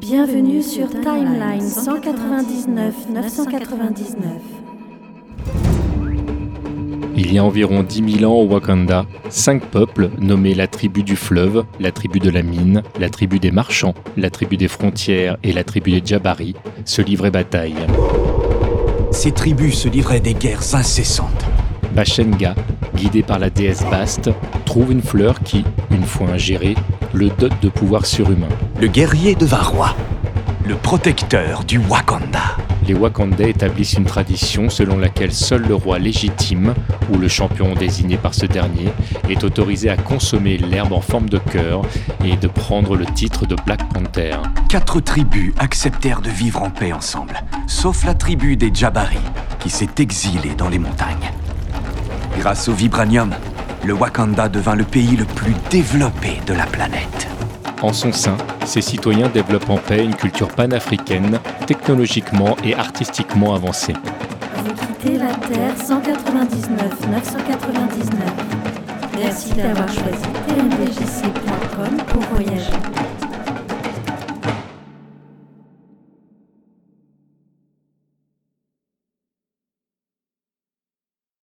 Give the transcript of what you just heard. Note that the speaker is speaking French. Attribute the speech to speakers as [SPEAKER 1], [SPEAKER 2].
[SPEAKER 1] Bienvenue sur Timeline 199 999.
[SPEAKER 2] Il y a environ 10 000 ans au Wakanda, cinq peuples nommés la tribu du fleuve, la tribu de la mine, la tribu des marchands, la tribu des frontières et la tribu des Jabari se livraient bataille.
[SPEAKER 3] Ces tribus se livraient des guerres incessantes.
[SPEAKER 2] Bashenga, guidé par la déesse Bast, trouve une fleur qui, une fois ingérée, le dote de pouvoir surhumain.
[SPEAKER 3] Le guerrier devint roi, le protecteur du Wakanda.
[SPEAKER 2] Les Wakandais établissent une tradition selon laquelle seul le roi légitime, ou le champion désigné par ce dernier, est autorisé à consommer l'herbe en forme de cœur et de prendre le titre de Black Panther.
[SPEAKER 3] Quatre tribus acceptèrent de vivre en paix ensemble, sauf la tribu des Jabari, qui s'est exilée dans les montagnes. Grâce au vibranium, le Wakanda devint le pays le plus développé de la planète.
[SPEAKER 2] En son sein, ses citoyens développent en paix une culture panafricaine, technologiquement et artistiquement avancée.
[SPEAKER 1] Vous quittez la Terre 199 999. Merci d'avoir choisi tmdjc.com pour voyager.